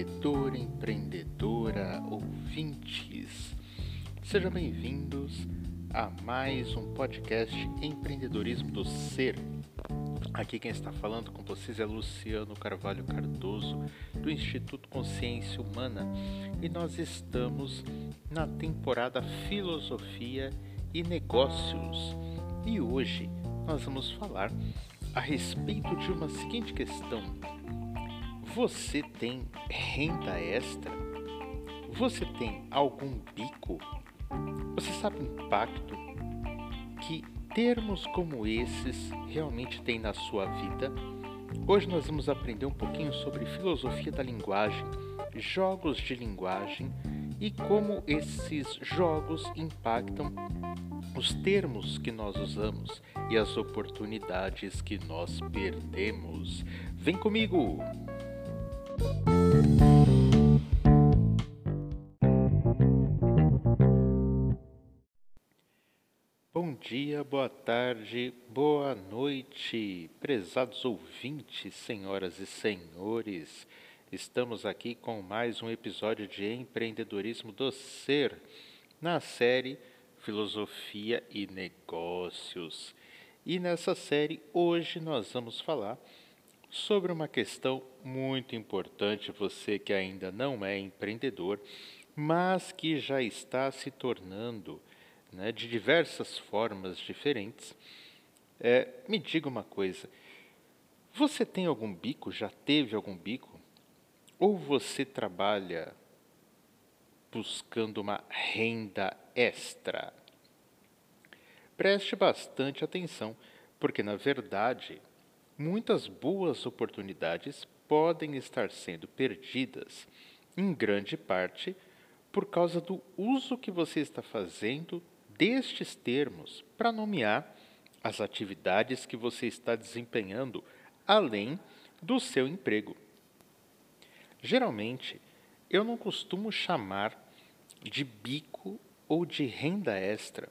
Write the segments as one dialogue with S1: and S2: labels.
S1: empreendedor, empreendedora, ouvintes. Sejam bem-vindos a mais um podcast Empreendedorismo do Ser. Aqui quem está falando com vocês é Luciano Carvalho Cardoso, do Instituto Consciência Humana, e nós estamos na temporada Filosofia e Negócios. E hoje nós vamos falar a respeito de uma seguinte questão você tem renda extra? Você tem algum bico? Você sabe o impacto que termos como esses realmente têm na sua vida? Hoje nós vamos aprender um pouquinho sobre filosofia da linguagem, jogos de linguagem e como esses jogos impactam os termos que nós usamos e as oportunidades que nós perdemos. Vem comigo! Dia, boa tarde, boa noite, prezados ouvintes, senhoras e senhores. Estamos aqui com mais um episódio de Empreendedorismo do Ser, na série Filosofia e Negócios. E nessa série, hoje nós vamos falar sobre uma questão muito importante, você que ainda não é empreendedor, mas que já está se tornando né, de diversas formas diferentes. É, me diga uma coisa: você tem algum bico? Já teve algum bico? Ou você trabalha buscando uma renda extra? Preste bastante atenção, porque na verdade muitas boas oportunidades podem estar sendo perdidas, em grande parte, por causa do uso que você está fazendo destes termos para nomear as atividades que você está desempenhando além do seu emprego. Geralmente, eu não costumo chamar de bico ou de renda extra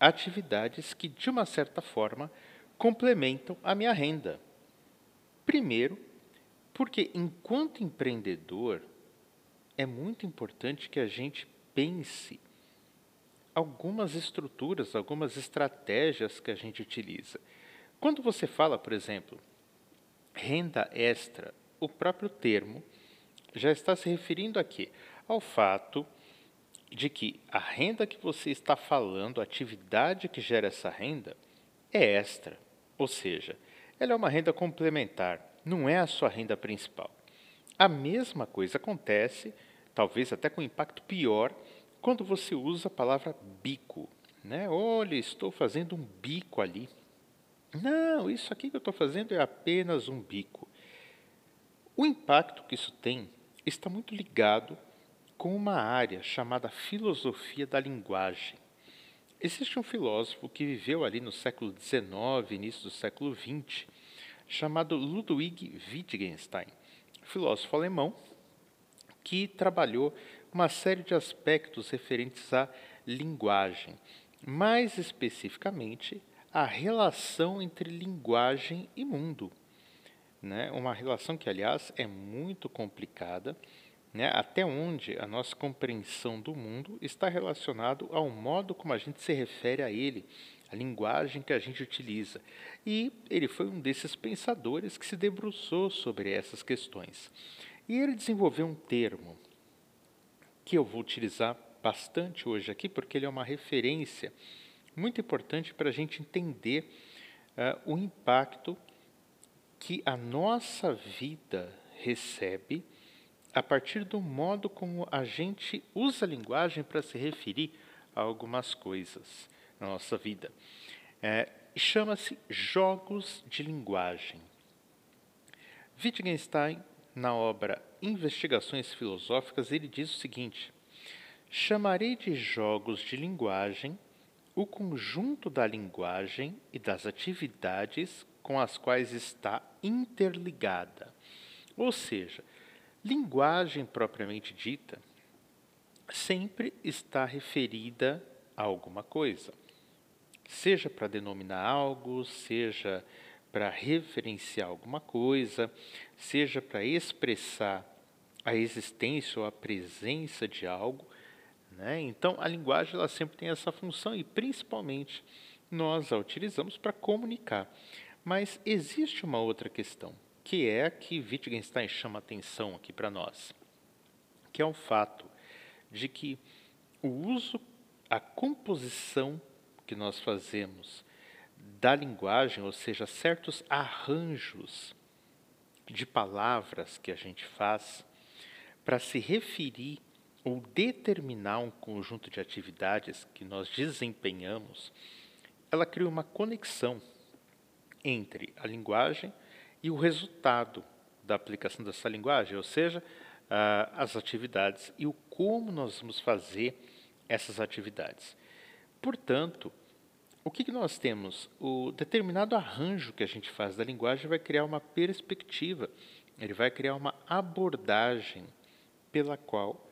S1: atividades que, de uma certa forma, complementam a minha renda. Primeiro, porque enquanto empreendedor, é muito importante que a gente pense algumas estruturas, algumas estratégias que a gente utiliza. Quando você fala, por exemplo, renda extra, o próprio termo já está se referindo aqui ao fato de que a renda que você está falando, a atividade que gera essa renda, é extra. Ou seja, ela é uma renda complementar, não é a sua renda principal. A mesma coisa acontece, talvez até com impacto pior, quando você usa a palavra bico. Né? Olha, estou fazendo um bico ali. Não, isso aqui que eu estou fazendo é apenas um bico. O impacto que isso tem está muito ligado com uma área chamada filosofia da linguagem. Existe um filósofo que viveu ali no século XIX, início do século XX, chamado Ludwig Wittgenstein, filósofo alemão que trabalhou uma série de aspectos referentes à linguagem, mais especificamente a relação entre linguagem e mundo. Né? Uma relação que, aliás, é muito complicada né, até onde a nossa compreensão do mundo está relacionado ao modo como a gente se refere a ele, a linguagem que a gente utiliza. E ele foi um desses pensadores que se debruçou sobre essas questões. E ele desenvolveu um termo que eu vou utilizar bastante hoje aqui, porque ele é uma referência muito importante para a gente entender uh, o impacto que a nossa vida recebe a partir do modo como a gente usa a linguagem para se referir a algumas coisas na nossa vida. É, Chama-se jogos de linguagem. Wittgenstein, na obra Investigações Filosóficas, ele diz o seguinte: chamarei de jogos de linguagem o conjunto da linguagem e das atividades com as quais está interligada. Ou seja, Linguagem propriamente dita sempre está referida a alguma coisa, seja para denominar algo, seja para referenciar alguma coisa, seja para expressar a existência ou a presença de algo. Né? Então, a linguagem ela sempre tem essa função e, principalmente, nós a utilizamos para comunicar. Mas existe uma outra questão, que é a que Wittgenstein chama atenção aqui para nós, que é o fato de que o uso, a composição que nós fazemos da linguagem, ou seja, certos arranjos de palavras que a gente faz para se referir ou determinar um conjunto de atividades que nós desempenhamos, ela cria uma conexão entre a linguagem e o resultado da aplicação dessa linguagem, ou seja, uh, as atividades e o como nós vamos fazer essas atividades. Portanto, o que, que nós temos? O determinado arranjo que a gente faz da linguagem vai criar uma perspectiva, ele vai criar uma abordagem pela qual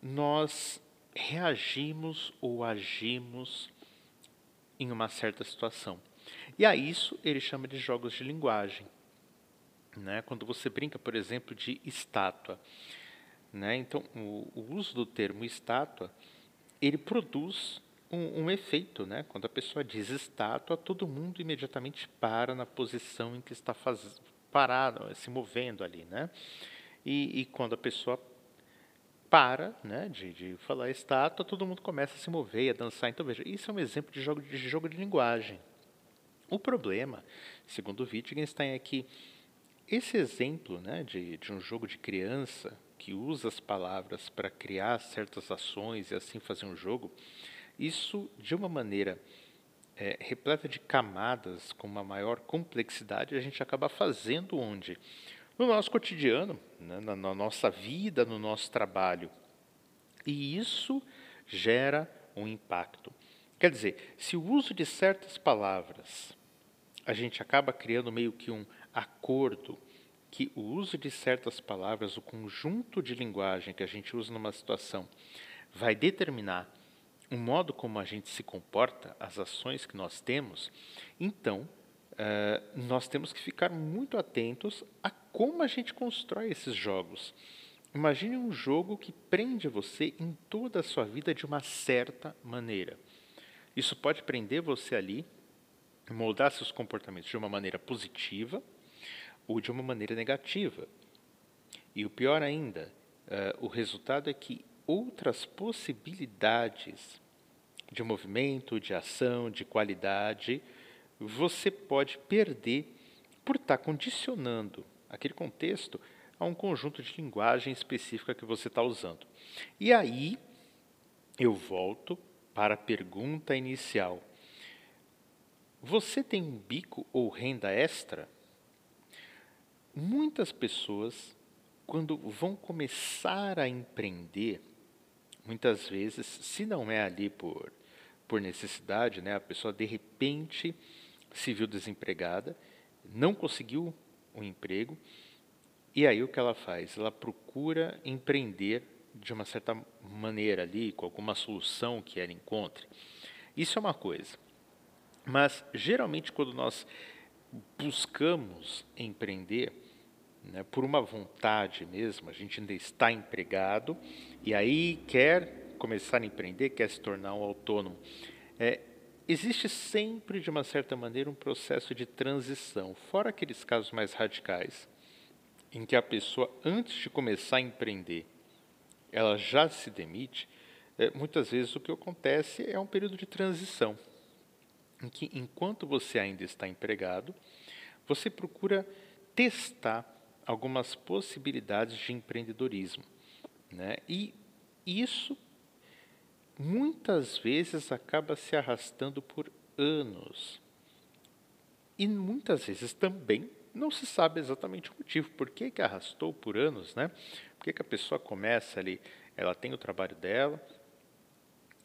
S1: nós reagimos ou agimos em uma certa situação. E a isso ele chama de jogos de linguagem. Né? Quando você brinca, por exemplo, de estátua. Né? Então, o, o uso do termo estátua, ele produz um, um, efeito, né? Quando a pessoa diz estátua, todo mundo imediatamente para na posição em que está faz... parado, se movendo ali, né? E, e quando a pessoa para, né, de, de falar estátua, todo mundo começa a se mover a dançar. Então veja, isso é um exemplo de jogo de, jogo de linguagem. O problema, segundo Wittgenstein, é que esse exemplo, né, de, de um jogo de criança que usa as palavras para criar certas ações e assim fazer um jogo, isso, de uma maneira é, repleta de camadas, com uma maior complexidade, a gente acaba fazendo onde? No nosso cotidiano, né, na, na nossa vida, no nosso trabalho. E isso gera um impacto. Quer dizer, se o uso de certas palavras, a gente acaba criando meio que um acordo que o uso de certas palavras, o conjunto de linguagem que a gente usa numa situação, vai determinar o modo como a gente se comporta, as ações que nós temos, então uh, nós temos que ficar muito atentos a como a gente constrói esses jogos. Imagine um jogo que prende você em toda a sua vida de uma certa maneira. Isso pode prender você ali, moldar seus comportamentos de uma maneira positiva ou de uma maneira negativa. E o pior ainda, uh, o resultado é que outras possibilidades de movimento, de ação, de qualidade, você pode perder por estar condicionando aquele contexto a um conjunto de linguagem específica que você está usando. E aí eu volto para a pergunta inicial. Você tem um bico ou renda extra? Muitas pessoas, quando vão começar a empreender, muitas vezes, se não é ali por, por necessidade, né, a pessoa de repente se viu desempregada, não conseguiu um emprego, e aí o que ela faz? Ela procura empreender de uma certa maneira ali, com alguma solução que ela encontre. Isso é uma coisa. Mas, geralmente, quando nós buscamos empreender, né, por uma vontade mesmo, a gente ainda está empregado e aí quer começar a empreender, quer se tornar um autônomo, é, existe sempre, de uma certa maneira, um processo de transição, fora aqueles casos mais radicais, em que a pessoa, antes de começar a empreender, ela já se demite, é, muitas vezes o que acontece é um período de transição, em que, enquanto você ainda está empregado, você procura testar algumas possibilidades de empreendedorismo. Né? E isso muitas vezes acaba se arrastando por anos. E muitas vezes também não se sabe exatamente o motivo, por que, que arrastou por anos, né? Por que, que a pessoa começa ali, ela tem o trabalho dela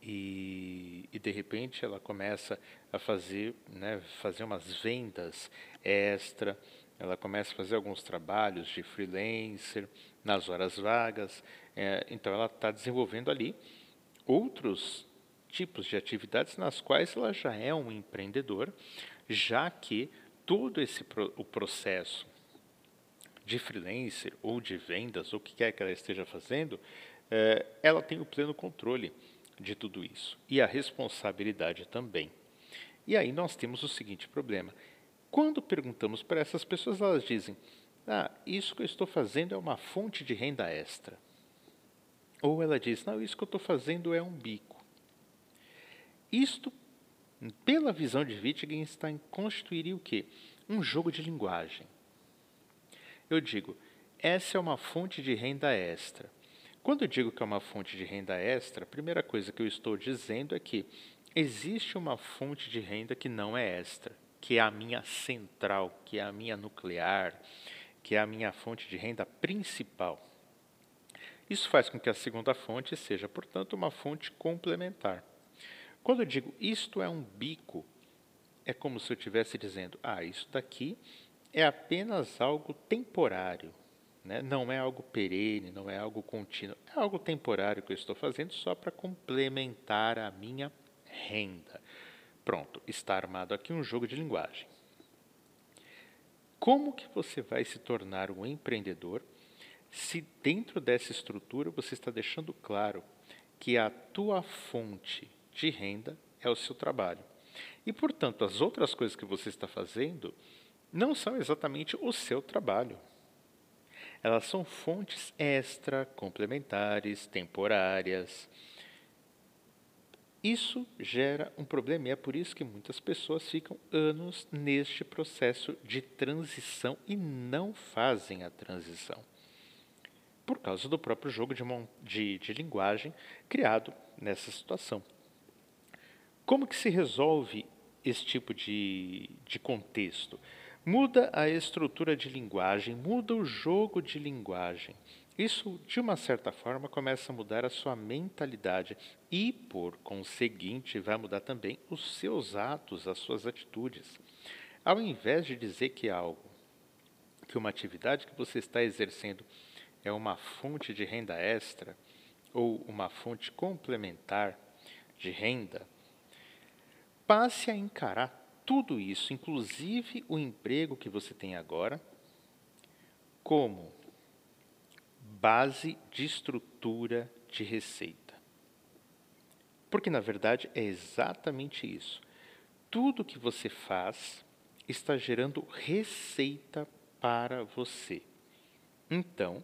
S1: e, e de repente ela começa a fazer, né, fazer umas vendas extra, ela começa a fazer alguns trabalhos de freelancer nas horas vagas, é, então ela está desenvolvendo ali outros tipos de atividades nas quais ela já é um empreendedor, já que todo esse o processo de freelancer ou de vendas, ou o que quer que ela esteja fazendo, é, ela tem o pleno controle de tudo isso e a responsabilidade também. E aí nós temos o seguinte problema: quando perguntamos para essas pessoas, elas dizem: Ah, isso que eu estou fazendo é uma fonte de renda extra. Ou ela diz: Não, isso que eu estou fazendo é um bico. Isto, pela visão de Wittgenstein, constituiria o quê? Um jogo de linguagem. Eu digo, essa é uma fonte de renda extra. Quando eu digo que é uma fonte de renda extra, a primeira coisa que eu estou dizendo é que existe uma fonte de renda que não é extra, que é a minha central, que é a minha nuclear, que é a minha fonte de renda principal. Isso faz com que a segunda fonte seja, portanto, uma fonte complementar. Quando eu digo isto é um bico, é como se eu estivesse dizendo: ah, isso daqui é apenas algo temporário, né? não é algo perene, não é algo contínuo, é algo temporário que eu estou fazendo só para complementar a minha renda. Pronto, está armado aqui um jogo de linguagem. Como que você vai se tornar um empreendedor se dentro dessa estrutura você está deixando claro que a tua fonte de renda é o seu trabalho? E, portanto, as outras coisas que você está fazendo não são exatamente o seu trabalho. Elas são fontes extra, complementares, temporárias. Isso gera um problema e é por isso que muitas pessoas ficam anos neste processo de transição e não fazem a transição. Por causa do próprio jogo de, de, de linguagem criado nessa situação. Como que se resolve esse tipo de, de contexto? Muda a estrutura de linguagem, muda o jogo de linguagem. Isso, de uma certa forma, começa a mudar a sua mentalidade e, por conseguinte, vai mudar também os seus atos, as suas atitudes. Ao invés de dizer que algo, que uma atividade que você está exercendo é uma fonte de renda extra ou uma fonte complementar de renda, passe a encarar tudo isso, inclusive o emprego que você tem agora, como base de estrutura de receita. Porque, na verdade, é exatamente isso. Tudo que você faz está gerando receita para você. Então,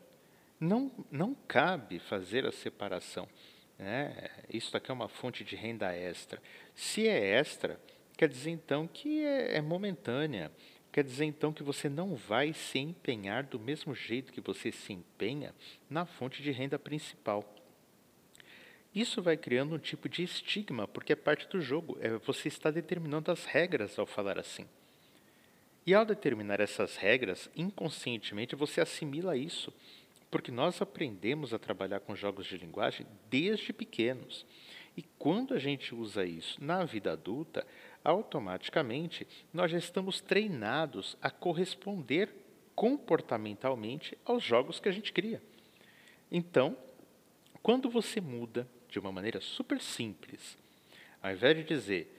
S1: não, não cabe fazer a separação. Né? Isso aqui é uma fonte de renda extra. Se é extra, quer dizer então que é, é momentânea. Quer dizer então que você não vai se empenhar do mesmo jeito que você se empenha na fonte de renda principal. Isso vai criando um tipo de estigma, porque é parte do jogo. É, você está determinando as regras ao falar assim. E ao determinar essas regras, inconscientemente você assimila isso, porque nós aprendemos a trabalhar com jogos de linguagem desde pequenos. E quando a gente usa isso na vida adulta, automaticamente nós já estamos treinados a corresponder comportamentalmente aos jogos que a gente cria. Então, quando você muda de uma maneira super simples, ao invés de dizer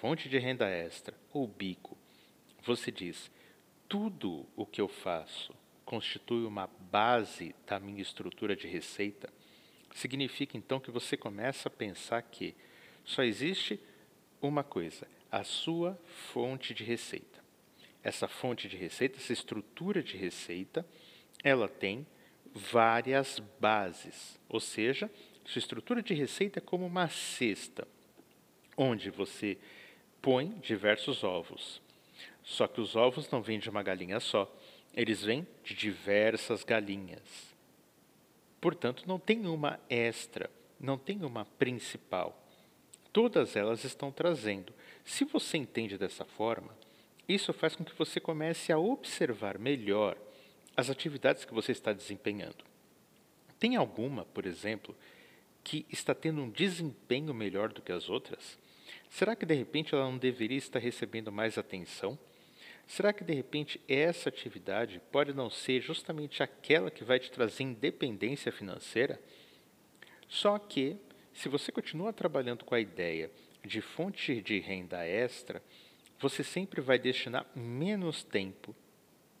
S1: fonte de renda extra ou bico, você diz tudo o que eu faço constitui uma base da minha estrutura de receita, significa então que você começa a pensar que só existe uma coisa, a sua fonte de receita. Essa fonte de receita, essa estrutura de receita, ela tem várias bases, ou seja, sua estrutura de receita é como uma cesta, onde você põe diversos ovos. Só que os ovos não vêm de uma galinha só, eles vêm de diversas galinhas. Portanto, não tem uma extra, não tem uma principal. Todas elas estão trazendo. Se você entende dessa forma, isso faz com que você comece a observar melhor as atividades que você está desempenhando. Tem alguma, por exemplo, que está tendo um desempenho melhor do que as outras? Será que de repente ela não deveria estar recebendo mais atenção? Será que de repente essa atividade pode não ser justamente aquela que vai te trazer independência financeira? Só que, se você continua trabalhando com a ideia de fonte de renda extra, você sempre vai destinar menos tempo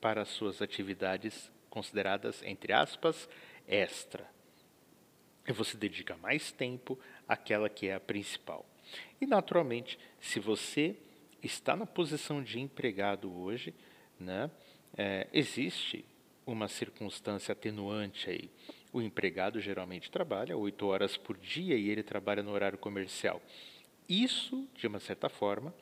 S1: para as suas atividades consideradas, entre aspas, extra. E você dedica mais tempo àquela que é a principal. E, naturalmente, se você está na posição de empregado hoje, né, é, existe uma circunstância atenuante aí. O empregado geralmente trabalha oito horas por dia e ele trabalha no horário comercial. Isso, de uma certa forma,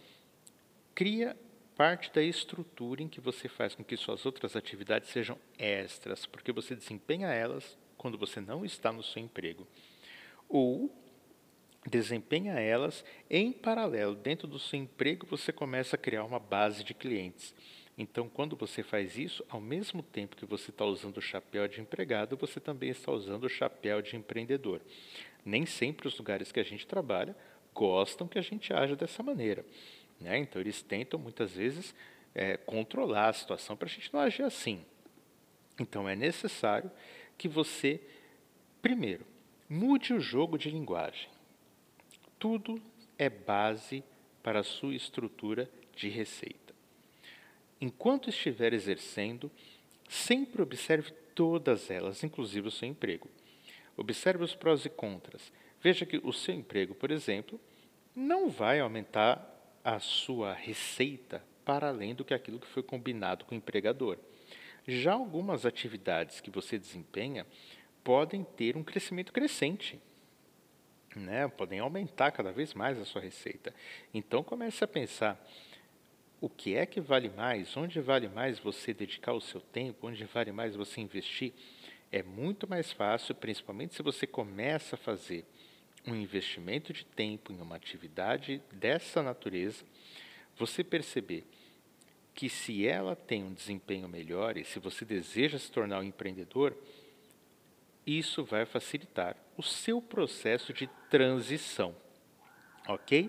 S1: cria parte da estrutura em que você faz com que suas outras atividades sejam extras, porque você desempenha elas quando você não está no seu emprego. Ou desempenha elas em paralelo. Dentro do seu emprego, você começa a criar uma base de clientes. Então, quando você faz isso, ao mesmo tempo que você está usando o chapéu de empregado, você também está usando o chapéu de empreendedor. Nem sempre os lugares que a gente trabalha gostam que a gente haja dessa maneira. Né? Então, eles tentam, muitas vezes, é, controlar a situação para a gente não agir assim. Então, é necessário que você, primeiro, mude o jogo de linguagem. Tudo é base para a sua estrutura de receita. Enquanto estiver exercendo, sempre observe todas elas, inclusive o seu emprego. Observe os prós e contras. Veja que o seu emprego, por exemplo, não vai aumentar a sua receita para além do que aquilo que foi combinado com o empregador. Já algumas atividades que você desempenha podem ter um crescimento crescente, né? podem aumentar cada vez mais a sua receita. Então comece a pensar o que é que vale mais, onde vale mais você dedicar o seu tempo, onde vale mais você investir, é muito mais fácil, principalmente se você começa a fazer um investimento de tempo em uma atividade dessa natureza, você perceber que se ela tem um desempenho melhor e se você deseja se tornar um empreendedor, isso vai facilitar o seu processo de transição. Ok?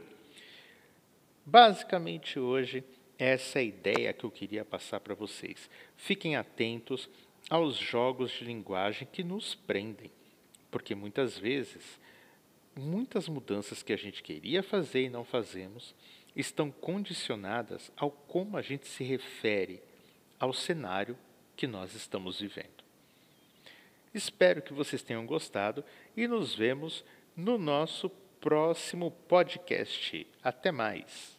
S1: Basicamente hoje essa é a ideia que eu queria passar para vocês. Fiquem atentos aos jogos de linguagem que nos prendem, porque muitas vezes muitas mudanças que a gente queria fazer e não fazemos estão condicionadas ao como a gente se refere ao cenário que nós estamos vivendo. Espero que vocês tenham gostado e nos vemos no nosso próximo podcast. Até mais!